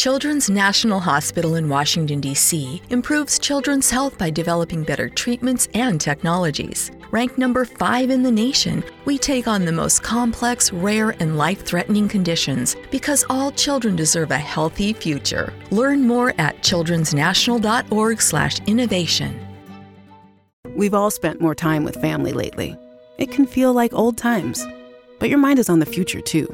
Children's National Hospital in Washington, D.C. improves children's health by developing better treatments and technologies. Ranked number five in the nation, we take on the most complex, rare, and life threatening conditions because all children deserve a healthy future. Learn more at childrensnational.org/slash innovation. We've all spent more time with family lately. It can feel like old times, but your mind is on the future too,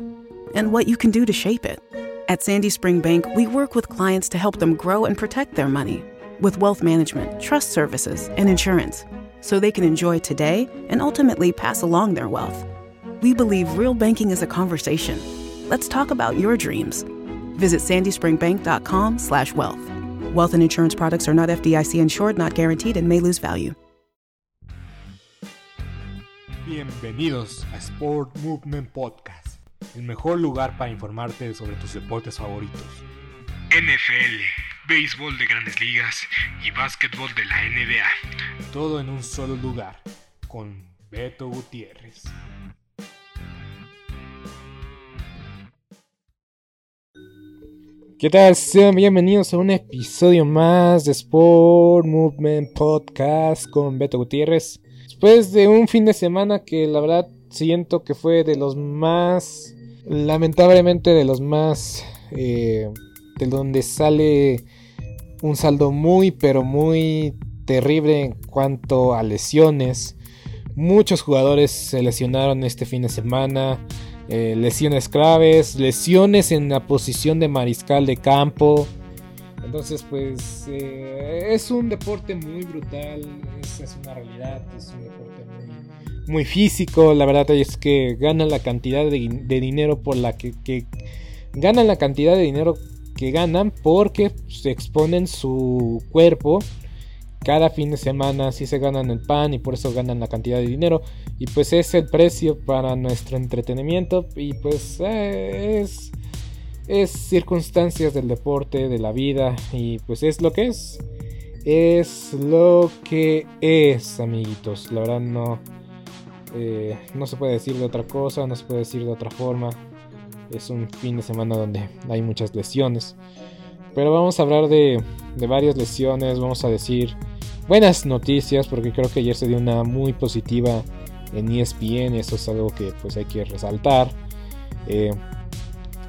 and what you can do to shape it. At Sandy Spring Bank, we work with clients to help them grow and protect their money with wealth management, trust services, and insurance so they can enjoy today and ultimately pass along their wealth. We believe real banking is a conversation. Let's talk about your dreams. Visit sandyspringbank.com/wealth. Wealth and insurance products are not FDIC insured, not guaranteed, and may lose value. Bienvenidos a Sport Movement Podcast, el mejor lugar para informarte sobre tus deportes favoritos. NFL, béisbol de grandes ligas y básquetbol de la NBA. Todo en un solo lugar, con Beto Gutiérrez. ¿Qué tal? Sean bienvenidos a un episodio más de Sport Movement Podcast con Beto Gutiérrez. Después de un fin de semana que la verdad siento que fue de los más, lamentablemente de los más, eh, de donde sale un saldo muy, pero muy terrible en cuanto a lesiones. Muchos jugadores se lesionaron este fin de semana. Eh, lesiones graves, lesiones en la posición de mariscal de campo. Entonces, pues eh, es un deporte muy brutal, es, una realidad, es un deporte muy, físico. La verdad es que ganan la cantidad de, dinero por la que, ganan la cantidad de dinero que ganan porque se exponen su cuerpo cada fin de semana si se ganan el pan y por eso ganan la cantidad de dinero y pues es el precio para nuestro entretenimiento y pues eh, es es circunstancias del deporte, de la vida y pues es lo que es. Es lo que es, amiguitos. La verdad no, eh, no se puede decir de otra cosa, no se puede decir de otra forma. Es un fin de semana donde hay muchas lesiones. Pero vamos a hablar de, de varias lesiones, vamos a decir buenas noticias porque creo que ayer se dio una muy positiva en ESPN eso es algo que pues hay que resaltar. Eh,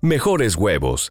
mejores huevos.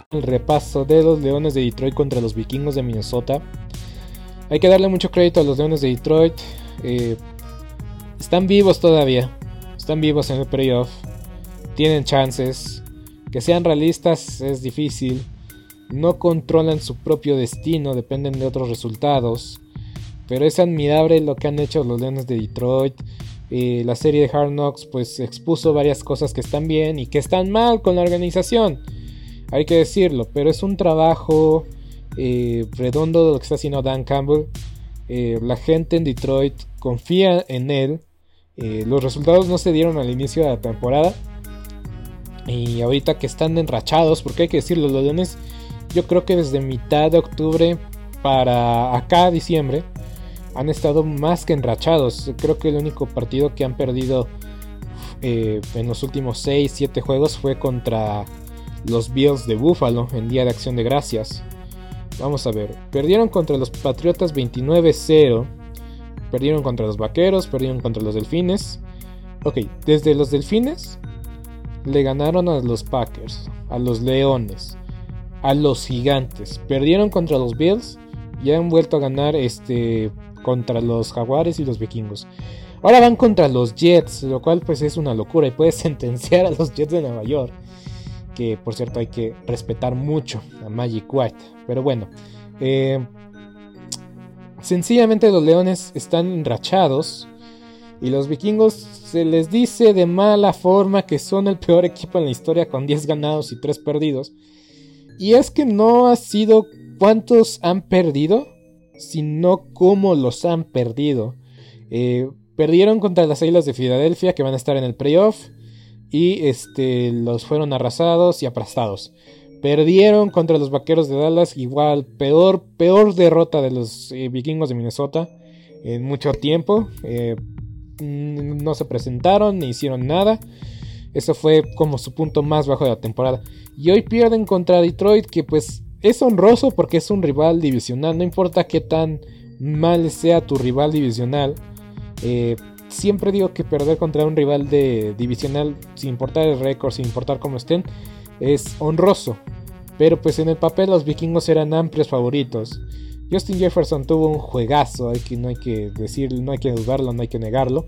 El repaso de los Leones de Detroit contra los Vikingos de Minnesota. Hay que darle mucho crédito a los Leones de Detroit. Eh, están vivos todavía. Están vivos en el playoff. Tienen chances. Que sean realistas es difícil. No controlan su propio destino, dependen de otros resultados. Pero es admirable lo que han hecho los Leones de Detroit. Eh, la serie de Hard Knocks pues expuso varias cosas que están bien y que están mal con la organización hay que decirlo, pero es un trabajo eh, redondo de lo que está haciendo Dan Campbell. Eh, la gente en Detroit confía en él. Eh, los resultados no se dieron al inicio de la temporada. Y ahorita que están enrachados, porque hay que decirlo, los Leones, yo creo que desde mitad de octubre para acá, diciembre, han estado más que enrachados. Creo que el único partido que han perdido en los últimos 6-7 juegos fue contra los Bills de Buffalo en Día de Acción de Gracias. Vamos a ver, perdieron contra los Patriotas 29-0, perdieron contra los Vaqueros, perdieron contra los Delfines. Ok, desde los Delfines le ganaron a los Packers, a los Leones, a los Gigantes, perdieron contra los Bills y han vuelto a ganar este contra los Jaguares y los Vikingos. Ahora van contra los Jets, lo cual pues es una locura y puede sentenciar a los Jets de Nueva York. Que por cierto hay que respetar mucho a Magic White. Pero bueno, eh, sencillamente los Leones están enrachados y los Vikingos se les dice de mala forma que son el peor equipo en la historia con 10 ganados y 3 perdidos. Y es que no ha sido cuántos han perdido, sino cómo los han perdido. Eh, perdieron contra las Islas de Filadelfia que van a estar en el playoff y este, los fueron arrasados y aplastados. Perdieron contra los Vaqueros de Dallas, igual peor, peor derrota de los eh, vikingos de Minnesota en mucho tiempo. Eh, no se presentaron ni hicieron nada. Eso fue como su punto más bajo de la temporada. Y hoy pierden contra Detroit, que pues es honroso porque es un rival divisional. No importa qué tan mal sea tu rival divisional. Eh, siempre digo que perder contra un rival de divisional, sin importar el récord, sin importar cómo estén, es honroso. Pero pues en el papel los vikingos eran amplios favoritos. Justin Jefferson tuvo un juegazo, hay que, no hay que decirlo, no hay que dudarlo, no hay que negarlo.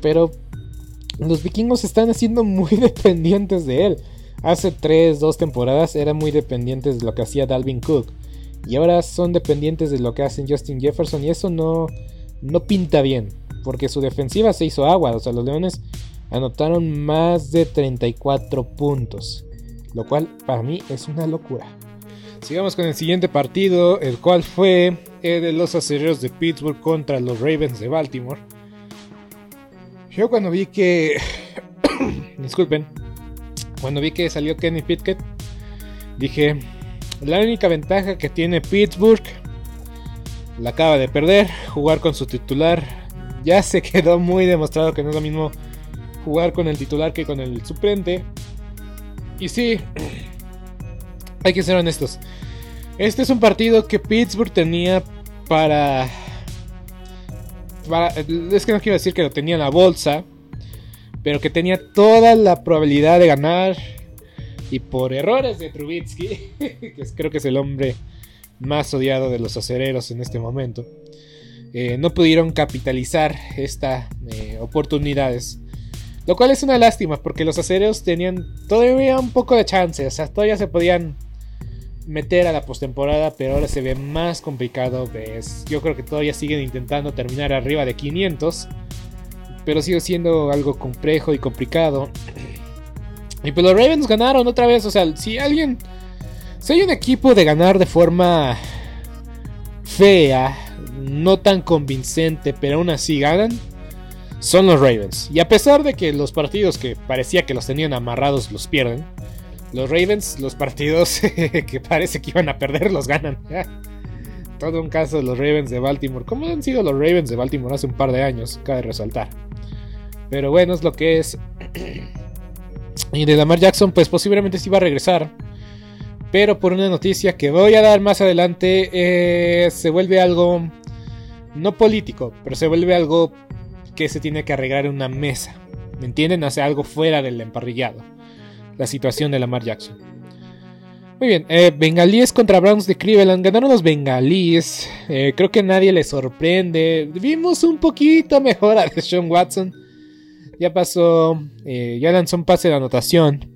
Pero los vikingos están siendo muy dependientes de él. Hace 3, 2 temporadas eran muy dependientes de lo que hacía Dalvin Cook. Y ahora son dependientes de lo que hacen Justin Jefferson. Y eso no, no pinta bien. Porque su defensiva se hizo agua. O sea, los Leones anotaron más de 34 puntos. Lo cual para mí es una locura. Sigamos con el siguiente partido. El cual fue el de los acereros de Pittsburgh contra los Ravens de Baltimore. Yo cuando vi que. Disculpen. Cuando vi que salió Kenny Pickett, dije: La única ventaja que tiene Pittsburgh la acaba de perder. Jugar con su titular. Ya se quedó muy demostrado que no es lo mismo jugar con el titular que con el suplente. Y sí, hay que ser honestos. Este es un partido que Pittsburgh tenía para es que no quiero decir que lo tenía en la bolsa, pero que tenía toda la probabilidad de ganar. Y por errores de Trubitsky, que creo que es el hombre más odiado de los acereros en este momento, eh, no pudieron capitalizar estas eh, oportunidades. Lo cual es una lástima porque los acereros tenían todavía un poco de chance, o sea, todavía se podían meter a la postemporada, pero ahora se ve más complicado. ¿ves? Yo creo que todavía siguen intentando terminar arriba de 500, pero sigue siendo algo complejo y complicado. Y pues los Ravens ganaron otra vez. O sea, si alguien. Si hay un equipo de ganar de forma fea, no tan convincente, pero aún así ganan, son los Ravens. Y a pesar de que los partidos que parecía que los tenían amarrados los pierden, los Ravens, los partidos que parece que iban a perder, los ganan. Todo un caso de los Ravens de Baltimore. ¿Cómo han sido los Ravens de Baltimore hace un par de años? Cabe resaltar. Pero bueno, es lo que es. Y de Lamar Jackson, pues posiblemente sí va a regresar. Pero por una noticia que voy a dar más adelante, eh, se vuelve algo no político, pero se vuelve algo que se tiene que arreglar en una mesa. ¿Me entienden? Hace algo fuera del emparrillado. La situación de Lamar Jackson. Muy bien, eh, Bengalíes contra Browns de Cleveland. Ganaron los Bengalíes. Eh, creo que nadie les sorprende. Vimos un poquito mejor a Sean Watson. Ya pasó, eh, ya lanzó un pase de anotación.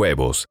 huevos.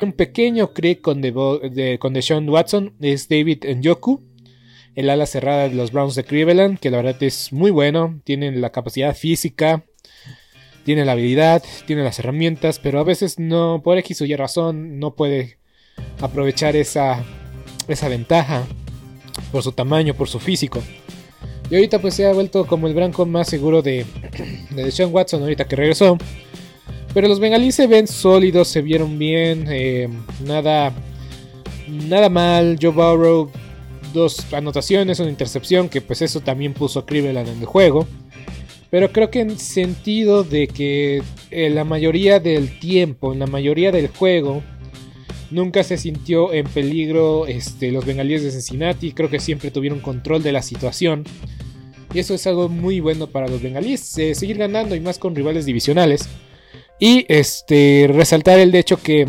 Un pequeño crick con, de, de, con Deshaun Watson es David Njoku, el ala cerrada de los Browns de Cleveland, que la verdad es muy bueno. Tienen la capacidad física, tiene la habilidad, tiene las herramientas, pero a veces no, por X o Y razón, no puede aprovechar esa, esa ventaja por su tamaño, por su físico. Y ahorita pues se ha vuelto como el branco más seguro de, de Deshaun Watson ahorita que regresó. Pero los bengalíes se ven sólidos, se vieron bien, eh, nada, nada mal. Joe Burrow, dos anotaciones, una intercepción, que pues eso también puso a Cleveland en el juego. Pero creo que en sentido de que en la mayoría del tiempo, en la mayoría del juego, nunca se sintió en peligro este, los bengalíes de Cincinnati. Creo que siempre tuvieron control de la situación. Y eso es algo muy bueno para los bengalíes. Eh, seguir ganando y más con rivales divisionales. Y este, resaltar el hecho que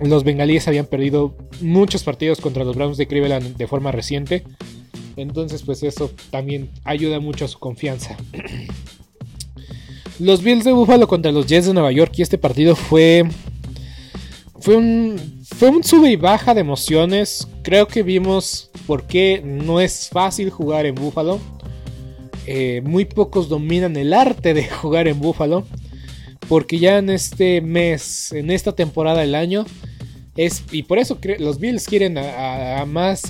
los bengalíes habían perdido muchos partidos contra los Browns de Cleveland de forma reciente. Entonces, pues eso también ayuda mucho a su confianza. Los Bills de Buffalo contra los Jets de Nueva York. Y este partido fue. Fue un. Fue un sube y baja de emociones. Creo que vimos por qué no es fácil jugar en Buffalo. Eh, muy pocos dominan el arte de jugar en Buffalo porque ya en este mes, en esta temporada del año, es, y por eso los Bills quieren a,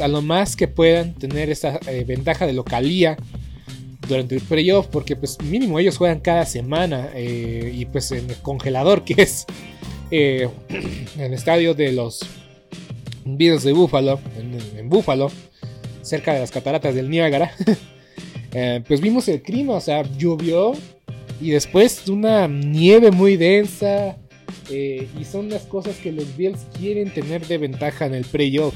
lo más que puedan tener esa eh, ventaja de localía durante el playoff, porque pues mínimo ellos juegan cada semana eh, y pues en el congelador que es eh, el estadio de los Bills de Buffalo, en, en Buffalo, cerca de las cataratas del Niágara, pues vimos el clima, o sea, llovió y después una nieve muy densa. Eh, y son las cosas que los Bills quieren tener de ventaja en el playoff.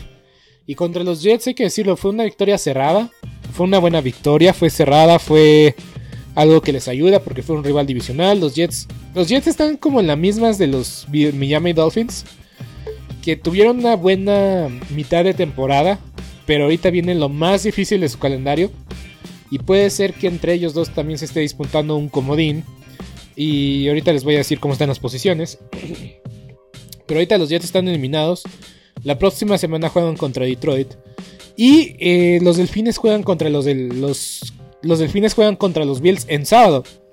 Y contra los Jets, hay que decirlo, fue una victoria cerrada. Fue una buena victoria, fue cerrada, fue algo que les ayuda porque fue un rival divisional. Los Jets, los Jets están como en las mismas de los Miami Dolphins, que tuvieron una buena mitad de temporada, pero ahorita viene lo más difícil de su calendario. Y puede ser que entre ellos dos también se esté disputando un comodín. Y ahorita les voy a decir cómo están las posiciones. Pero ahorita los Jets están eliminados. La próxima semana juegan contra Detroit. Y eh, los Delfines juegan contra los, del, los, los Delfines juegan contra los Bills en sábado.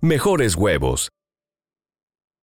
mejores huevos.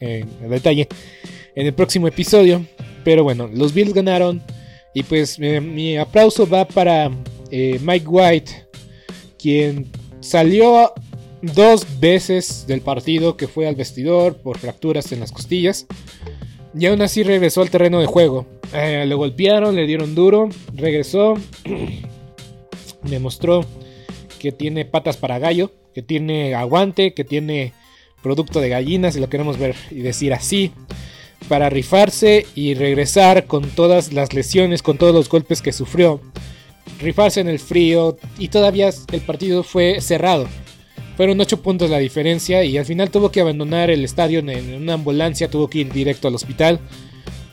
en detalle en el próximo episodio. Pero bueno, los Bills ganaron. Y pues mi aplauso va para eh, Mike White, quien salió dos veces del partido que fue al vestidor por fracturas en las costillas. Y aún así regresó al terreno de juego. Eh, le golpearon, le dieron duro, regresó, demostró que tiene patas para gallo, que tiene aguante, que tiene producto de gallinas, si lo queremos ver y decir así, para rifarse y regresar con todas las lesiones, con todos los golpes que sufrió, rifarse en el frío y todavía el partido fue cerrado. Fueron 8 puntos la diferencia y al final tuvo que abandonar el estadio en una ambulancia, tuvo que ir directo al hospital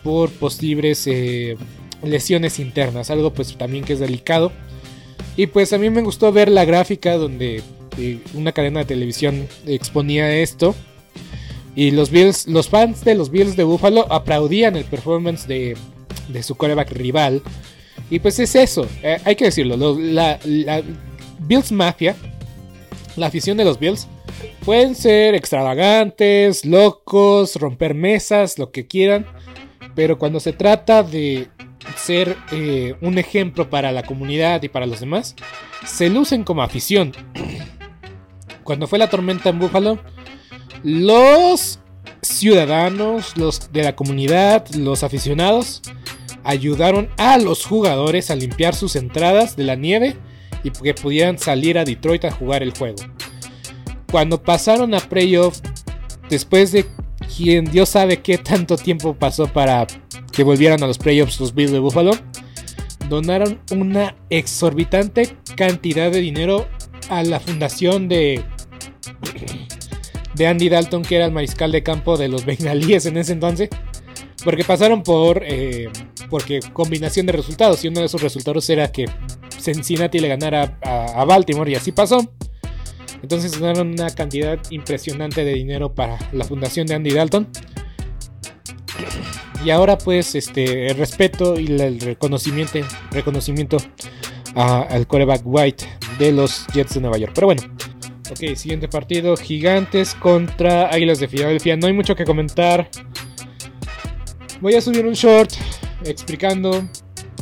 por posibles eh, lesiones internas, algo pues también que es delicado. Y pues a mí me gustó ver la gráfica donde una cadena de televisión exponía esto. Y los Bills, los fans de los Bills de Buffalo aplaudían el performance de, su coreback rival. Y pues es eso, eh, hay que decirlo. la, Bills Mafia, la afición de los Bills, pueden ser extravagantes, locos, romper mesas, lo que quieran. Pero cuando se trata de ser eh, un ejemplo para la comunidad y para los demás, se lucen como afición. Cuando fue la tormenta en Búfalo, los ciudadanos, los de la comunidad, los aficionados, ayudaron a los jugadores a limpiar sus entradas de la nieve y que pudieran salir a Detroit a jugar el juego. Cuando pasaron a playoff, después de quien Dios sabe qué tanto tiempo pasó para que volvieran a los playoffs los Bills de Buffalo, donaron una exorbitante cantidad de dinero a la fundación de, de Andy Dalton, que era el mariscal de campo de los bengalíes en ese entonces. Porque pasaron por eh, porque combinación de resultados. Y uno de esos resultados era que Cincinnati le ganara a, Baltimore. Y así pasó. Entonces donaron una cantidad impresionante de dinero para la fundación de Andy Dalton. Y ahora pues este el respeto y el reconocimiento, reconocimiento al coreback White de los Jets de Nueva York. Pero bueno, ok, siguiente partido, Gigantes contra Águilas de Filadelfia. No hay mucho que comentar. Voy a subir un short explicando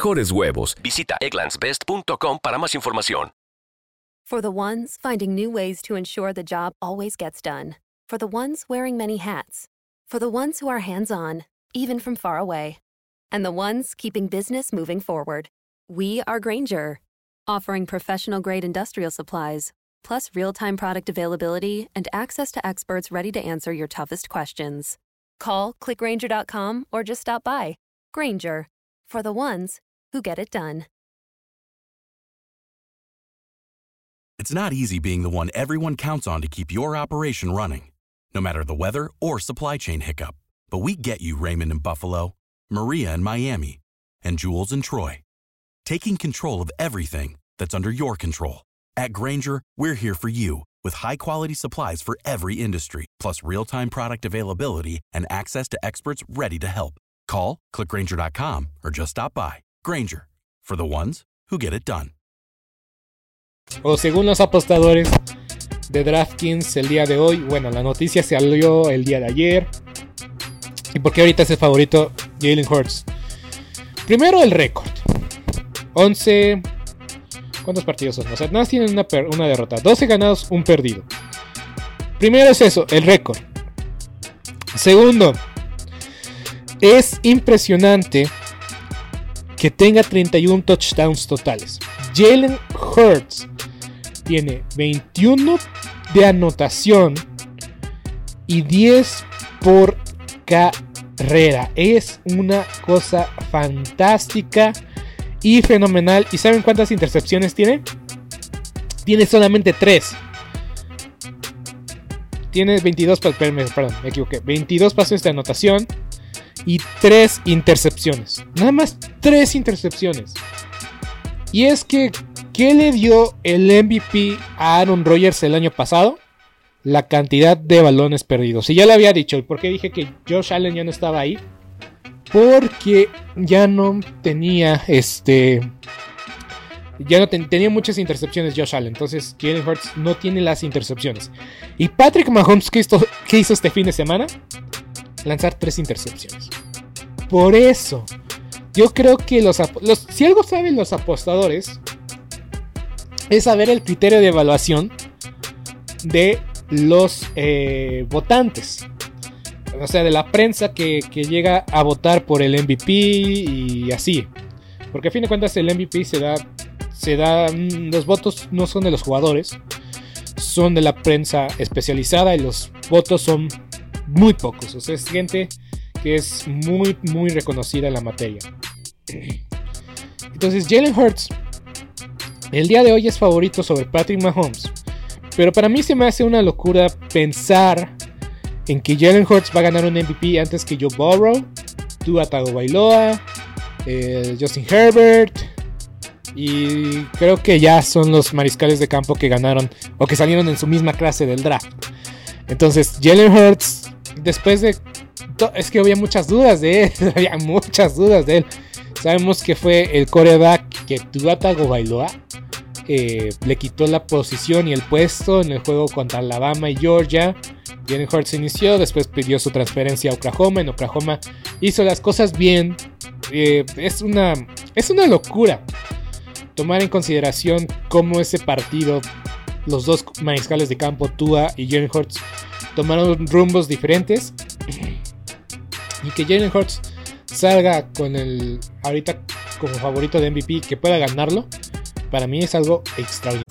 mejores huevos. Visita egglandsbest.com para más información. For the ones finding new ways to ensure the job always gets done. For the ones wearing many hats. For the ones who are hands on, even from far away. And the ones keeping business moving forward. We are Granger, offering professional grade industrial supplies, plus real time product availability and access to experts ready to answer your toughest questions. Call clickgranger.com or just stop by. Granger, for the ones who get it done. It's not easy being the one everyone counts on to keep your operation running, no matter the weather or supply chain hiccup. But we get you, Raymond in Buffalo, Maria in Miami, and Jules in Troy, taking control of everything that's under your control. At Granger, we're here for you with high quality supplies for every industry, plus real time product availability and access to experts ready to help. Call, clickgranger.com, or just stop by. Granger, for the ones who get it done. O según los apostadores de DraftKings el día de hoy, bueno, la noticia se salió el día de ayer. ¿Y por qué ahorita es el favorito Jalen Hurts? Primero el récord. 11... ¿Cuántos partidos son? O sea, nada más tienen una, una derrota. 12 ganados, un perdido. Primero es eso, el récord. Segundo, es impresionante que tenga 31 touchdowns totales. Jalen Hurts tiene 21 de anotación y 10 por carrera. Es una cosa fantástica y fenomenal. ¿Y saben cuántas intercepciones tiene? Tiene solamente 3. Tiene 22, pa- perdón, perdón, me equivoqué. 22 pases de anotación y 3 intercepciones. Nada más 3 intercepciones. Y es que, ¿qué le dio el MVP a Aaron Rodgers el año pasado? La cantidad de balones perdidos. Y ya lo había dicho, ¿y por qué dije que Josh Allen ya no estaba ahí? Porque ya no tenía este. Ya no ten- tenía muchas intercepciones Josh Allen. Entonces Jalen Hurts no tiene las intercepciones. Y Patrick Mahomes, ¿qué hizo, qué hizo este fin de semana? Lanzar tres intercepciones. Por eso, yo creo que los, si algo saben los apostadores, es saber el criterio de evaluación de los eh, votantes. O sea, de la prensa que, que llega a votar por el MVP y así. Porque a fin de cuentas el MVP se da, se da, mm, los votos no son de los jugadores, son de la prensa especializada y los votos son muy pocos. O sea, es gente que es muy, muy reconocida en la materia. Entonces, Jalen Hurts, el día de hoy es favorito sobre Patrick Mahomes. Pero para mí se me hace una locura pensar en que Jalen Hurts va a ganar un MVP antes que Joe Burrow, Tua Tagovailoa, eh, Justin Herbert. Y creo que ya son los mariscales de campo que ganaron o que salieron en su misma clase del draft. Entonces, Jalen Hurts, después de. Es que había muchas dudas de él. había muchas dudas de él. Sabemos que fue el coreback que Tua Tagovailoa eh, le quitó la posición y el puesto en el juego contra Alabama y Georgia. Jalen Hurts inició, después pidió su transferencia a Oklahoma. En Oklahoma hizo las cosas bien. Eh, es, una, es una locura tomar en consideración cómo ese partido, los dos mariscales de campo, Tua y Jalen Hurts, tomaron rumbos diferentes. Y que Jalen Hurts salga con el ahorita como favorito de MVP que pueda ganarlo, para mí es algo extraordinario.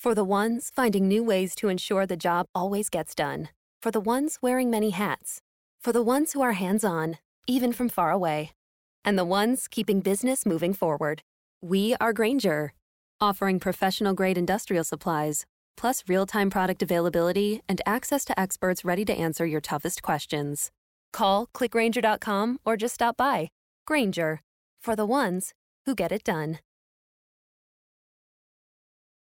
For the ones finding new ways to ensure the job always gets done. For the ones wearing many hats. For the ones who are hands on, even from far away. And the ones keeping business moving forward. We are Granger, offering professional grade industrial supplies, plus real time product availability and access to experts ready to answer your toughest questions. Call clickgranger.com or just stop by. Granger, for the ones who get it done.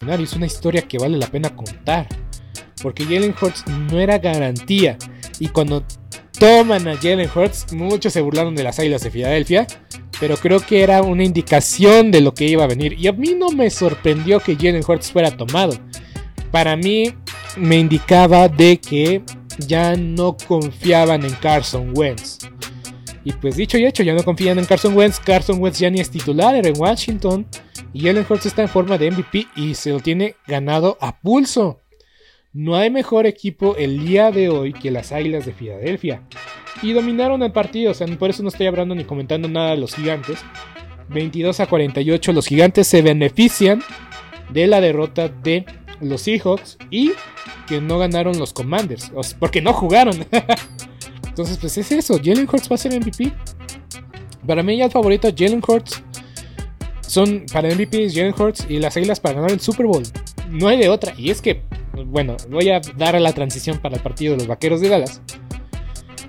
es una historia que vale la pena contar. Porque Jalen Hurts no era garantía. Y cuando toman a Jalen Hurts, muchos se burlaron de las Águilas de Filadelfia. Pero creo que era una indicación de lo que iba a venir. Y a mí no me sorprendió que Jalen Hurts fuera tomado. Para mí me indicaba de que ya no confiaban en Carson Wentz. Y pues dicho y hecho, ya no confían en Carson Wentz. Carson Wentz ya ni es titular, era en Washington. Y Jalen Hurts está en forma de MVP y se lo tiene ganado a pulso. No hay mejor equipo el día de hoy que las Águilas de Filadelfia. Y dominaron el partido, o sea, por eso no estoy hablando ni comentando nada de los gigantes. 22 a 48, los gigantes se benefician de la derrota de los Seahawks y que no ganaron los Commanders, porque no jugaron. Entonces, pues es eso, Jalen Hurts va a ser MVP. Para mí ya el favorito Jalen Hurts son para MVP Jalen Hurts y las Águilas para ganar el Super Bowl. No hay de otra. Y es que, bueno, voy a dar a la transición para el partido de los Vaqueros de Dallas.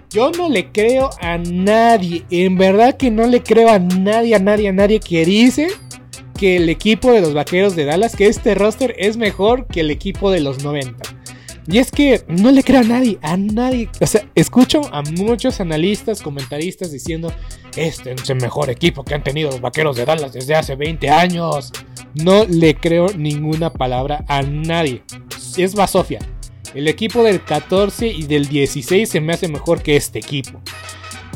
Yo no le creo a nadie, en verdad que no le creo a nadie, a nadie, a nadie que dice que el equipo de los Vaqueros de Dallas, que este roster es mejor que el equipo de los 90. Y es que no le creo a nadie, a nadie. O sea, escucho a muchos analistas, comentaristas diciendo, este es el mejor equipo que han tenido los Vaqueros de Dallas desde hace 20 años. No le creo ninguna palabra a nadie. Es Basofia. El equipo del 14 y del 16 se me hace mejor que este equipo.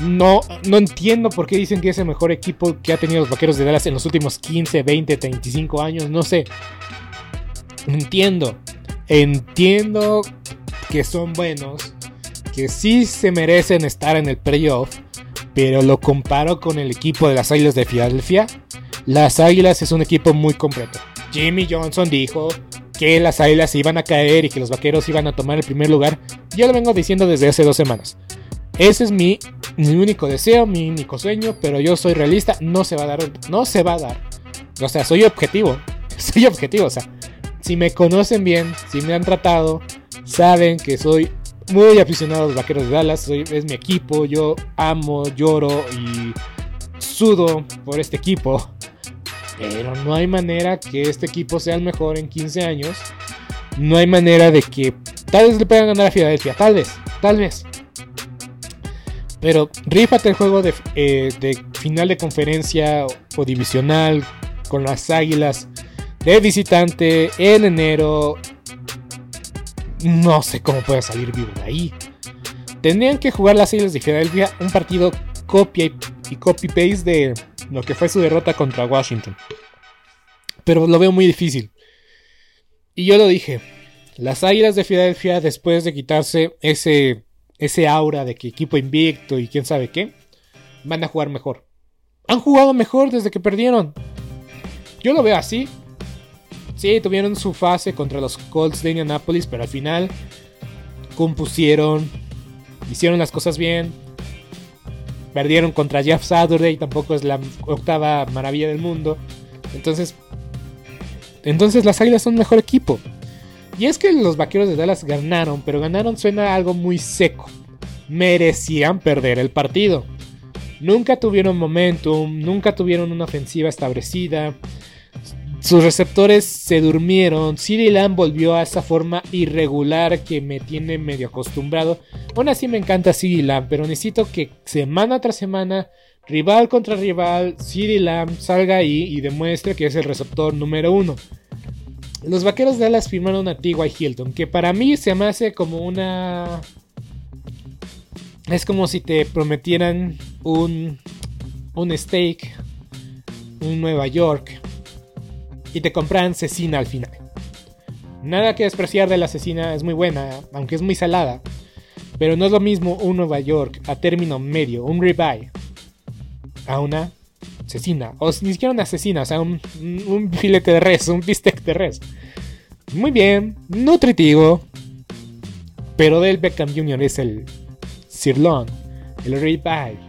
No, no entiendo por qué dicen que es el mejor equipo que ha tenido los Vaqueros de Dallas en los últimos 15, 20, 35 años. No sé. Entiendo. Entiendo que son buenos, que sí se merecen estar en el playoff, pero lo comparo con el equipo de las Águilas de Filadelfia. Las Águilas es un equipo muy completo. Jimmy Johnson dijo que las Águilas iban a caer y que los Vaqueros iban a tomar el primer lugar. Ya lo vengo diciendo desde hace dos semanas. Ese es mi, mi único deseo, mi único sueño, pero yo soy realista, no se va a dar, no se va a dar. O sea, soy objetivo, soy objetivo, o sea, si me conocen bien, si me han tratado, saben que soy muy aficionado a los Vaqueros de Dallas. es mi equipo. Yo amo, lloro y sudo por este equipo. Pero no hay manera que este equipo sea el mejor en 15 años. No hay manera de que tal vez le puedan ganar a Filadelfia. Tal vez, tal vez. Pero rífate el juego de, eh, de final de conferencia o divisional con las Águilas de visitante en enero. No sé cómo puede salir vivo de ahí. Tendrían que jugar las Islas de Filadelfia un partido copia y copy-paste de lo que fue su derrota contra Washington. Pero lo veo muy difícil. Y yo lo dije, las Águilas de Filadelfia después de quitarse ese, ese aura de que equipo invicto y quién sabe qué, van a jugar mejor. Han jugado mejor desde que perdieron. Yo lo veo así. Sí, tuvieron su fase contra los Colts de Indianapolis, pero al final compusieron, hicieron las cosas bien. Perdieron contra Jeff Saturday, tampoco es la octava maravilla del mundo. Entonces, entonces las Águilas son mejor equipo. Y es que los Vaqueros de Dallas ganaron, pero ganaron suena algo muy seco. Merecían perder el partido. Nunca tuvieron momentum, nunca tuvieron una ofensiva establecida. Sus receptores se durmieron. CD Lamb volvió a esa forma irregular que me tiene medio acostumbrado. Aún así me encanta CD Lamb, pero necesito que semana tras semana, rival contra rival, CD Lamb salga ahí y demuestre que es el receptor número uno. Los vaqueros de Dallas firmaron a T.Y. Hilton, que para mí se me hace como una. Es como si te prometieran un, un steak, un Nueva York y te compran cecina al final. Nada que despreciar de la cecina, es muy buena, aunque es muy salada. Pero no es lo mismo un Nueva York a término medio, un ribeye, a una asesina, o ni siquiera una asesina, o sea, un, un filete de res, un bistec de res. Muy bien, nutritivo, pero del Beckham Jr. es el sirloin, el ribeye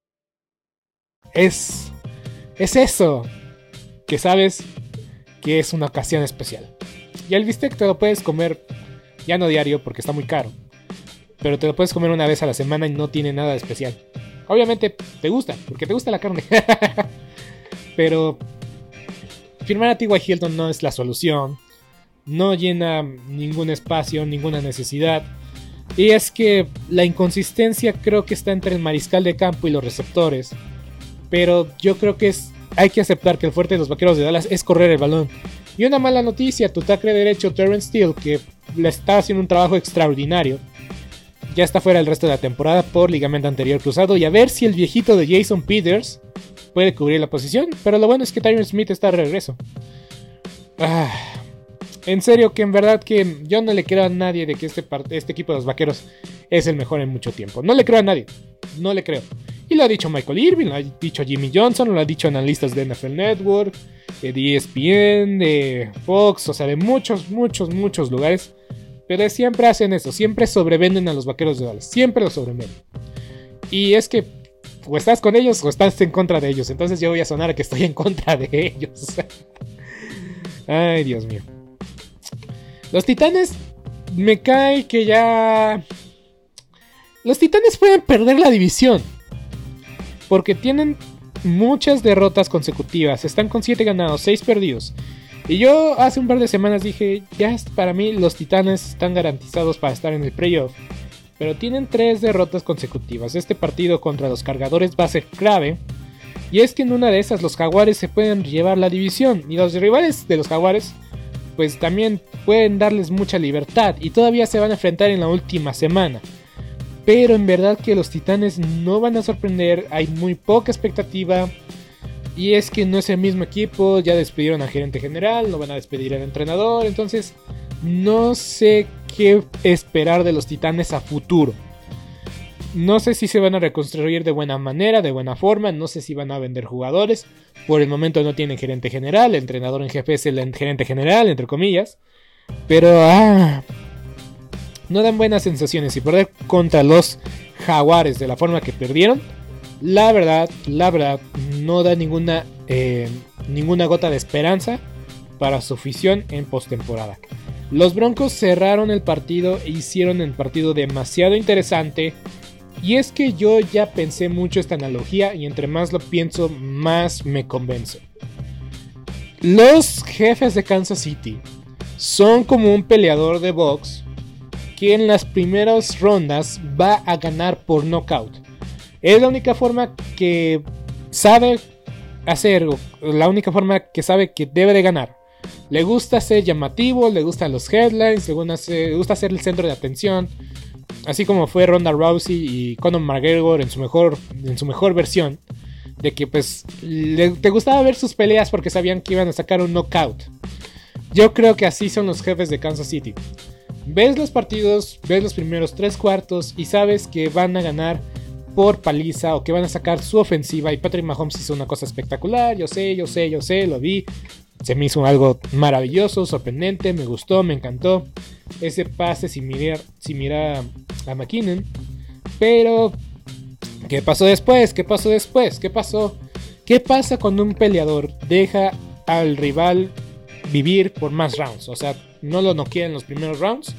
es, es eso, que sabes que es una ocasión especial. Y el bistec te lo puedes comer, ya no diario porque está muy caro, pero te lo puedes comer una vez a la semana y no tiene nada de especial. Obviamente te gusta, porque te gusta la carne. pero firmar a T.Y. Hilton no es la solución. No llena ningún espacio, ninguna necesidad. Y es que la inconsistencia creo que está entre el mariscal de campo y los receptores. Pero yo creo que es, hay que aceptar que el fuerte de los vaqueros de Dallas es correr el balón. Y una mala noticia, tu tackle derecho Terrence Steele, que le está haciendo un trabajo extraordinario, ya está fuera el resto de la temporada por ligamento anterior cruzado. Y a ver si el viejito de Jason Peters puede cubrir la posición. Pero lo bueno es que Tyron Smith está de regreso. Ah, en serio, que en verdad que yo no le creo a nadie de que este, este equipo de los vaqueros es el mejor en mucho tiempo. No le creo a nadie. No le creo. Y lo ha dicho Michael Irving, lo ha dicho Jimmy Johnson, lo ha dicho analistas de NFL Network, de ESPN, de Fox, o sea, de muchos, muchos, muchos lugares. Pero siempre hacen eso, siempre sobrevenden a los vaqueros de Dallas, siempre los sobrevenden. Y es que o estás con ellos o estás en contra de ellos. Entonces yo voy a sonar que estoy en contra de ellos. Ay, Dios mío. Los titanes, me cae que ya... Los titanes pueden perder la división porque tienen muchas derrotas consecutivas. Están con 7 ganados, 6 perdidos. Y yo hace un par de semanas dije, ya para mí los Titanes están garantizados para estar en el playoff. Pero tienen 3 derrotas consecutivas. Este partido contra los cargadores va a ser clave. Y es que en una de esas los jaguares se pueden llevar la división. Y los rivales de los jaguares pues también pueden darles mucha libertad. Y todavía se van a enfrentar en la última semana. Pero en verdad que los Titanes no van a sorprender, hay muy poca expectativa. Y es que no es el mismo equipo, ya despidieron al gerente general, no van a despedir al entrenador, entonces no sé qué esperar de los Titanes a futuro. No sé si se van a reconstruir de buena manera, de buena forma, no sé si van a vender jugadores. Por el momento no tienen gerente general, el entrenador en jefe es el gerente general, entre comillas. Pero, ah, no dan buenas sensaciones y perder contra los jaguares de la forma que perdieron, la verdad, la verdad, no da ninguna, eh, ninguna gota de esperanza para su afición en postemporada. Los Broncos cerraron el partido e hicieron el partido demasiado interesante. Y es que yo ya pensé mucho esta analogía y entre más lo pienso, más me convenzo. Los jefes de Kansas City son como un peleador de box que en las primeras rondas va a ganar por knockout. Es la única forma que sabe hacer, la única forma que sabe que debe de ganar. Le gusta ser llamativo, le gustan los headlines, le gusta ser el centro de atención. Así como fue Ronda Rousey y Conor McGregor en su mejor, en su mejor versión. De que pues le, te gustaba ver sus peleas porque sabían que iban a sacar un knockout. Yo creo que así son los jefes de Kansas City. Ves los partidos, ves los primeros tres cuartos y sabes que van a ganar por paliza o que van a sacar su ofensiva. Y Patrick Mahomes hizo una cosa espectacular. Yo sé, yo sé, yo sé, lo vi. Se me hizo algo maravilloso, sorprendente, me gustó, me encantó. Ese pase sin mirar a McKinnon. Pero, ¿qué pasó después? ¿Qué pasó después? ¿Qué pasó? ¿Qué pasa cuando un peleador deja al rival vivir por más rounds? O sea, no lo noquea en los primeros rounds.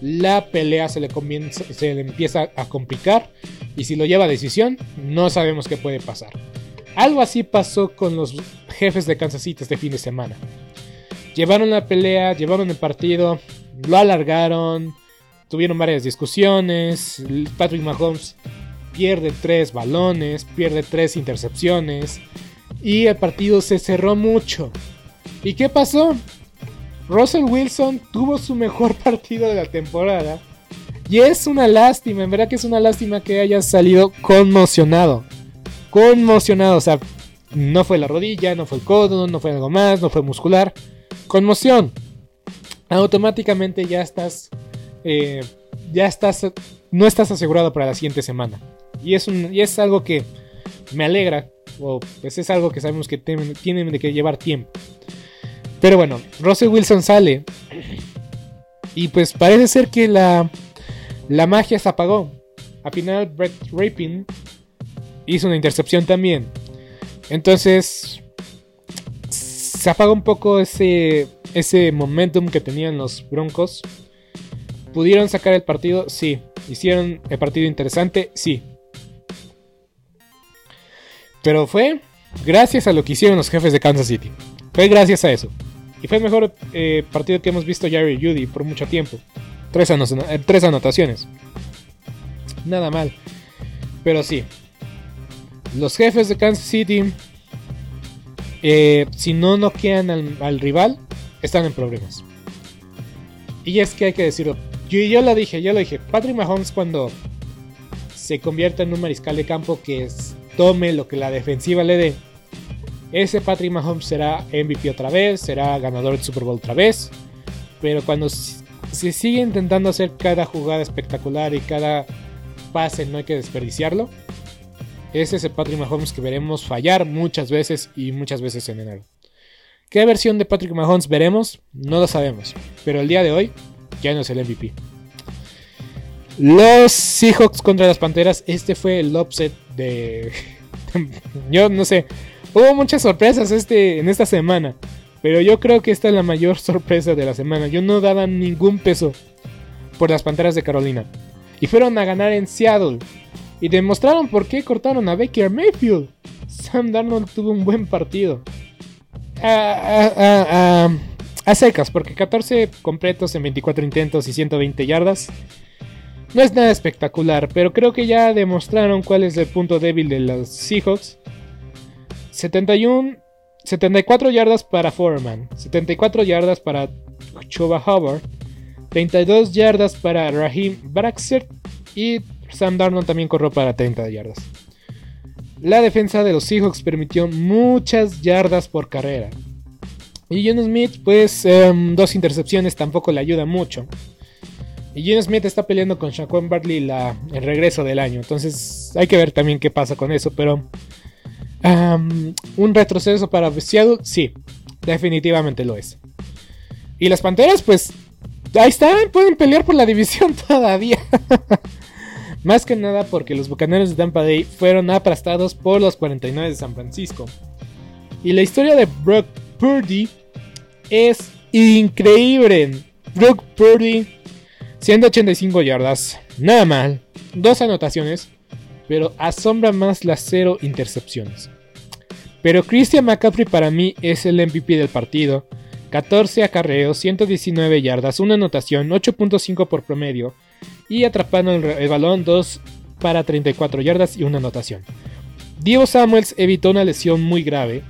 La pelea se le, se le empieza a complicar. Y si lo lleva a decisión, no sabemos qué puede pasar. Algo así pasó con los jefes de Kansas City este fin de semana. Llevaron la pelea, llevaron el partido, lo alargaron, tuvieron varias discusiones. Patrick Mahomes pierde tres balones, pierde tres intercepciones y el partido se cerró mucho. ¿Y qué pasó? Russell Wilson tuvo su mejor partido de la temporada. Y es una lástima, en verdad que es una lástima que haya salido conmocionado. Conmocionado, o sea, no fue la rodilla, no fue el codo, no fue algo más, no fue muscular. Conmoción. Automáticamente ya estás, eh, ya estás, no estás asegurado para la siguiente semana. Y es, y es algo que me alegra, o pues es algo que sabemos que tienen de que llevar tiempo. Pero bueno, Russell Wilson sale. Y pues parece ser que la, la magia se apagó. Al final, Brett Rapin hizo una intercepción también. Entonces, se apaga un poco ese, ese momentum que tenían los Broncos. ¿Pudieron sacar el partido? Sí. ¿Hicieron el partido interesante? Sí. Pero fue gracias a lo que hicieron los jefes de Kansas City. Fue gracias a eso. Y fue el mejor eh, partido que hemos visto Jerry Judy por mucho tiempo. Eh, tres, anotaciones. Nada mal. Pero sí. Los jefes de Kansas City, eh, si no noquean al, al, rival, están en problemas. Y es que hay que decirlo. Yo, yo lo dije, yo lo dije. Patrick Mahomes cuando se convierte en un mariscal de campo que tome lo que la defensiva le dé, ese Patrick Mahomes será MVP otra vez, será ganador del Super Bowl otra vez. Pero cuando se sigue intentando hacer cada jugada espectacular y cada pase no hay que desperdiciarlo, es el Patrick Mahomes que veremos fallar muchas veces y muchas veces en enero. ¿Qué versión de Patrick Mahomes veremos? No lo sabemos. Pero el día de hoy ya no es el MVP. Los Seahawks contra las Panteras. Este fue el upset de... yo no sé. Hubo muchas sorpresas este, en esta semana. Pero yo creo que esta es la mayor sorpresa de la semana. Yo no daba ningún peso por las Panteras de Carolina. Y fueron a ganar en Seattle. Y demostraron por qué cortaron a Baker Mayfield. Sam Darnold tuvo un buen partido. A, a secas, porque 14 completos en 24 intentos y 120 yardas. No es nada espectacular, pero creo que ya demostraron cuál es el punto débil de los Seahawks. 71, 74 yardas para Foreman, 74 yardas para Chuba Hubbard, 32 yardas para Raheem Braxer y Sam Darnold también corrió para 30 yardas. La defensa de los Seahawks permitió muchas yardas por carrera. Y John Smith, pues em, dos intercepciones tampoco le ayuda mucho. Y Gene Smith está peleando con Shaquan Bartley la, el regreso del año. Entonces hay que ver también qué pasa con eso. Pero un retroceso para Seattle, sí, definitivamente lo es. Y las Panteras, pues ahí están, pueden pelear por la división todavía. Más que nada porque los Bucaneros de Tampa Bay fueron aplastados por los 49 de San Francisco. Y la historia de Brock Purdy es increíble. Brock Purdy 185 yardas, nada mal, dos anotaciones, pero asombra más las cero intercepciones. Pero Christian McCaffrey para mí es el MVP del partido. 14 acarreos, 119 yardas, una anotación, 8.5 por promedio y atrapando el, balón 2 para 34 yardas y una anotación. Diego Samuels evitó una lesión muy grave,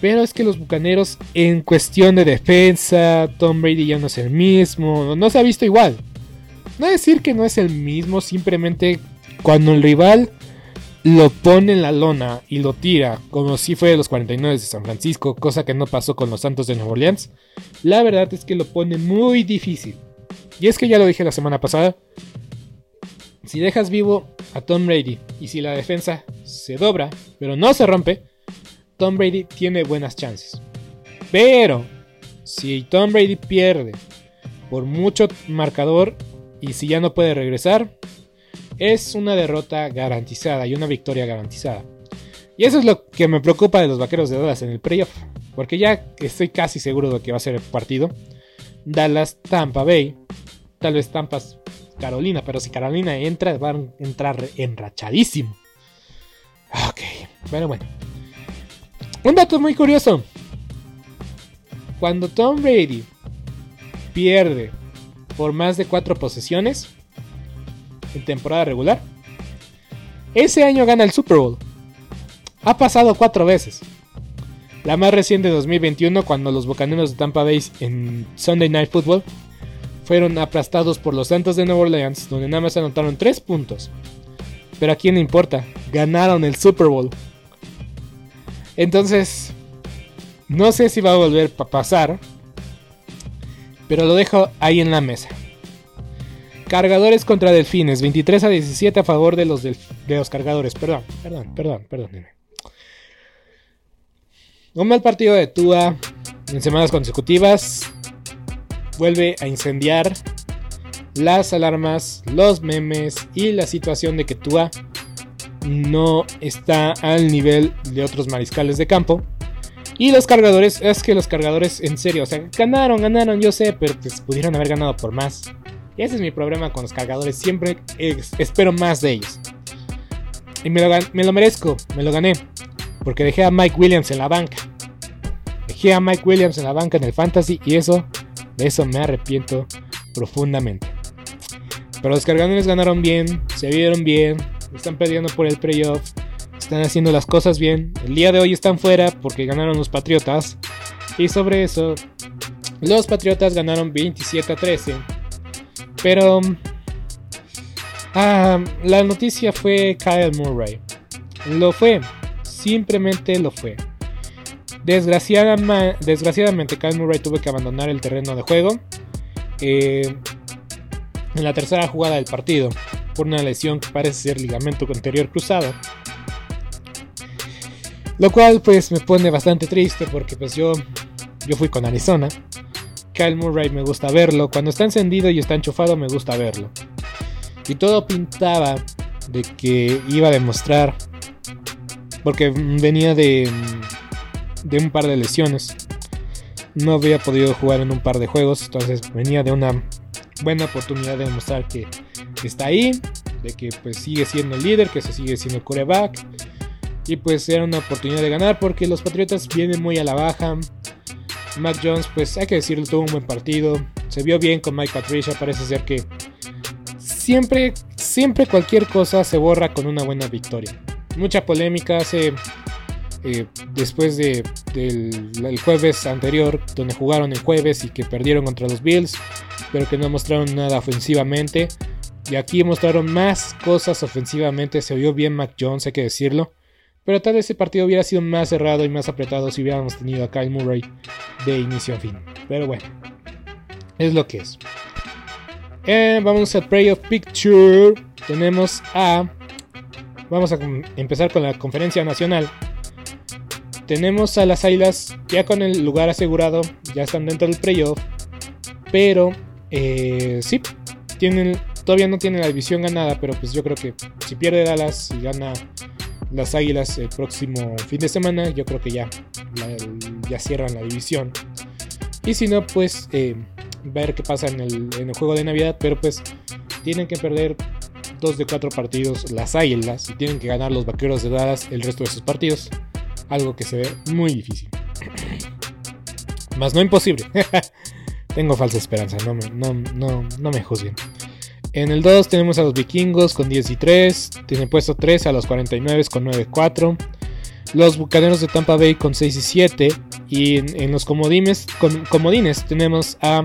pero es que los Bucaneros en cuestión de defensa, Tom Brady ya no es el mismo, no se ha visto igual. No decir que no es el mismo, simplemente cuando el rival lo pone en la lona y lo tira, como si fue de los 49 de San Francisco, cosa que no pasó con los Santos de Nueva Orleans, la verdad es que lo pone muy difícil. Y es que ya lo dije la semana pasada, si dejas vivo a Tom Brady y si la defensa se dobra, pero no se rompe, Tom Brady tiene buenas chances. Pero si Tom Brady pierde por mucho marcador y si ya no puede regresar, es una derrota garantizada y una victoria garantizada. Y eso es lo que me preocupa de los vaqueros de Dallas en el playoff. Porque ya estoy casi seguro de que va a ser el partido. Dallas, Tampa Bay. Tal vez Tampas, Carolina. Pero si Carolina entra, van a entrar enrachadísimo. Ok, pero bueno. Un dato muy curioso. Cuando Tom Brady pierde por más de cuatro posesiones en temporada regular, ese año gana el Super Bowl. Ha pasado cuatro veces. La más reciente 2021 cuando los Bucaneros de Tampa Bay en Sunday Night Football fueron aplastados por los Santos de Nueva Orleans, donde nada más anotaron tres puntos. Pero a quién le importa, ganaron el Super Bowl. Entonces, no sé si va a volver a pasar, pero lo dejo ahí en la mesa. Cargadores contra Delfines, 23 a 17 a favor de los, de los cargadores. Perdón, perdón, perdón, perdón. Un mal partido de Tua en semanas consecutivas vuelve a incendiar las alarmas, los memes y la situación de que Tua no está al nivel de otros mariscales de campo. Y los cargadores, es que los cargadores, en serio, o sea, ganaron, ganaron, yo sé, pero pues pudieron haber ganado por más. Y ese es mi problema con los cargadores, siempre espero más de ellos. Y me lo, me lo merezco, me lo gané, porque dejé a Mike Williams en la banca. Dejé a Mike Williams en la banca en el fantasy y eso, de eso me arrepiento profundamente. Pero los cargadores ganaron bien, se vieron bien, están perdiendo por el playoff, están haciendo las cosas bien. El día de hoy están fuera porque ganaron los Patriotas. Y sobre eso, los Patriotas ganaron 27 a 13. Pero ah, la noticia fue Kyle Murray. Lo fue, simplemente lo fue. Desgraciadamente, desgraciadamente Kyle Murray tuvo que abandonar el terreno de juego eh, en la tercera jugada del partido por una lesión que parece ser ligamento anterior cruzado. Lo cual pues me pone bastante triste porque pues yo, yo fui con Arizona. Kyle Murray me gusta verlo. Cuando está encendido y está enchufado me gusta verlo. Y todo pintaba de que iba a demostrar. Porque venía de, de un par de lesiones. No había podido jugar en un par de juegos. Entonces venía de una buena oportunidad de demostrar que está ahí. De que pues sigue siendo el líder. Que se sigue siendo el coreback y pues era una oportunidad de ganar porque los Patriotas vienen muy a la baja. Mac Jones, pues hay que decirlo, tuvo un buen partido. Se vio bien con Mike Patricia. Parece ser que siempre, siempre cualquier cosa se borra con una buena victoria. Mucha polémica hace eh, después de, del jueves anterior, donde jugaron el jueves y que perdieron contra los Bills, pero que no mostraron nada ofensivamente. Y aquí mostraron más cosas ofensivamente. Se vio bien Mac Jones, hay que decirlo. Pero tal vez ese partido hubiera sido más cerrado y más apretado si hubiéramos tenido a Kyle Murray de inicio a fin. Pero bueno, es lo que es. Eh, vamos al Play of Picture. Tenemos a. Vamos a empezar con la conferencia nacional. Tenemos a las Águilas ya con el lugar asegurado, ya están dentro del playoff. Pero eh, sí, tienen, todavía no tienen la división ganada, pero pues yo creo que si pierde Dallas y gana las Águilas el próximo fin de semana, yo creo que ya, ya cierran la división. Y si no, pues eh, ver qué pasa en el, en el, juego de Navidad. Pero pues tienen que perder dos de cuatro partidos las Águilas y tienen que ganar los Vaqueros de Dallas el resto de sus partidos. Algo que se ve muy difícil. Más no imposible. Tengo falsa esperanza, no me, no, no, no me juzguen. En el 2 tenemos a los vikingos con 10 y 3. Tiene puesto 3 a los 49 con 9 4. Los bucaneros de Tampa Bay con 6 y 7. Y en, los comodines, comodines tenemos a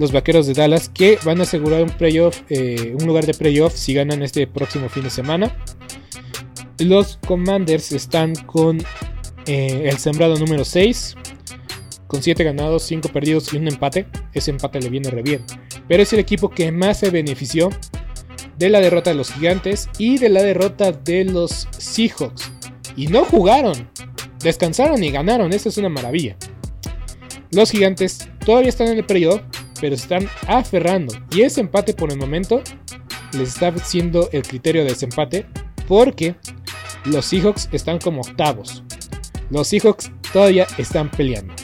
los vaqueros de Dallas que van a asegurar un playoff, eh, un lugar de playoff si ganan este próximo fin de semana. Los Commanders están con eh, el sembrado número 6 con 7 ganados, 5 perdidos y un empate. Ese empate le viene re bien. Pero es el equipo que más se benefició de la derrota de los gigantes y de la derrota de los Seahawks. Y no jugaron. Descansaron y ganaron. Esa es una maravilla. Los gigantes todavía están en el periodo, pero están aferrando. Y ese empate por el momento les está siendo el criterio de ese empate. Porque los Seahawks están como octavos. Los Seahawks todavía están peleando.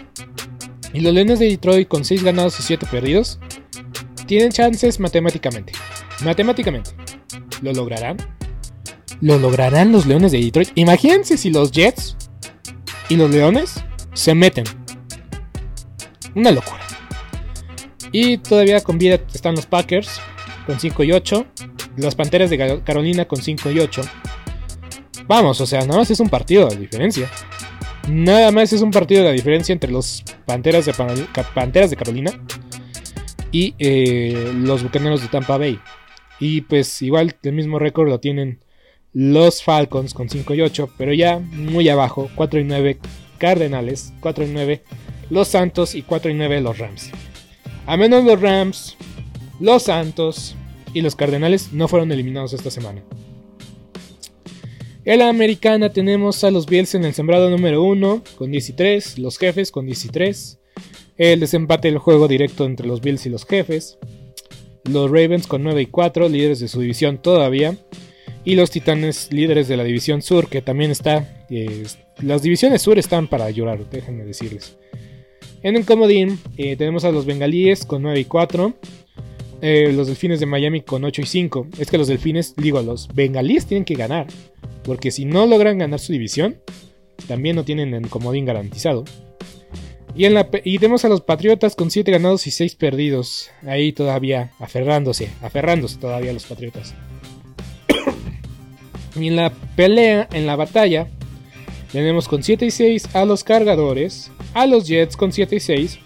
Y los Leones de Detroit con 6 ganados y 7 perdidos tienen chances matemáticamente. Matemáticamente. ¿Lo lograrán? ¿Lo lograrán los Leones de Detroit? Imagínense si los Jets y los Leones se meten. Una locura. Y todavía con vida están los Packers con 5 y 8. Las Panteras de Carolina con 5 y 8. Vamos, o sea, nada más es un partido de diferencia. Nada más es un partido de diferencia entre los Panteras de, Panteras de Carolina y eh, los Bucaneros de Tampa Bay. Y pues igual el mismo récord lo tienen los Falcons con 5 y 8, pero ya muy abajo, 4 y 9 Cardenales, 4 y 9 los Santos y 4 y 9 los Rams. A menos los Rams, los Santos y los Cardenales no fueron eliminados esta semana. En la americana tenemos a los Bills en el sembrado número 1 con 13, los jefes con 13, el desempate del juego directo entre los Bills y los jefes, los Ravens con 9 y 4, líderes de su división todavía, y los Titanes líderes de la división sur que también está... las divisiones sur están para llorar, déjenme decirles. En el comodín eh, tenemos a los Bengalíes con 9 y 4, eh, los Delfines de Miami con 8 y 5. Es que los Delfines, digo, los Bengalíes tienen que ganar. Porque si no logran ganar su división, también no tienen el comodín garantizado. Y, en la, y tenemos a los Patriotas con 7 ganados y 6 perdidos. Ahí todavía aferrándose, aferrándose todavía a los Patriotas. y en la pelea, en la batalla, tenemos con 7 y 6 a los Cargadores, a los Jets con 7 y 6,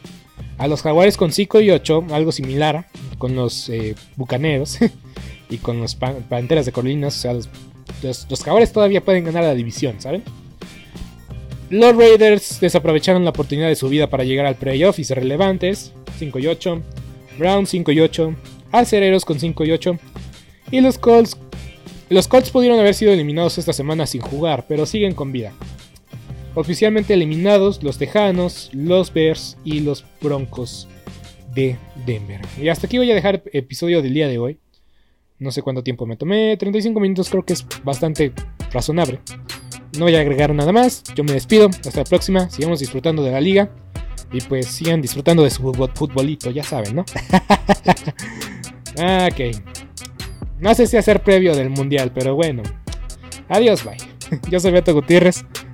a los Jaguares con 5 y 8, algo similar con los eh, Bucaneros y con los Panteras de Colinas, o sea, los los, los todavía pueden ganar la división, ¿saben? Los Raiders desaprovecharon la oportunidad de su vida para llegar al playoff y ser relevantes. 5 y 8. Brown 5 y 8. Acereros con 5 y 8. Y los Colts. Los Colts pudieron haber sido eliminados esta semana sin jugar, pero siguen con vida. Oficialmente eliminados los Tejanos, los Bears y los Broncos de Denver. Y hasta aquí voy a dejar el episodio del día de hoy. No sé cuánto tiempo me tomé. 35 minutos creo que es bastante razonable. No voy a agregar nada más. Yo me despido. Hasta la próxima. Sigamos disfrutando de la liga. Y pues sigan disfrutando de su futbolito, ya saben, ¿no? ok. No sé si hacer previo del mundial, pero bueno. Adiós, bye. Yo soy Beto Gutiérrez.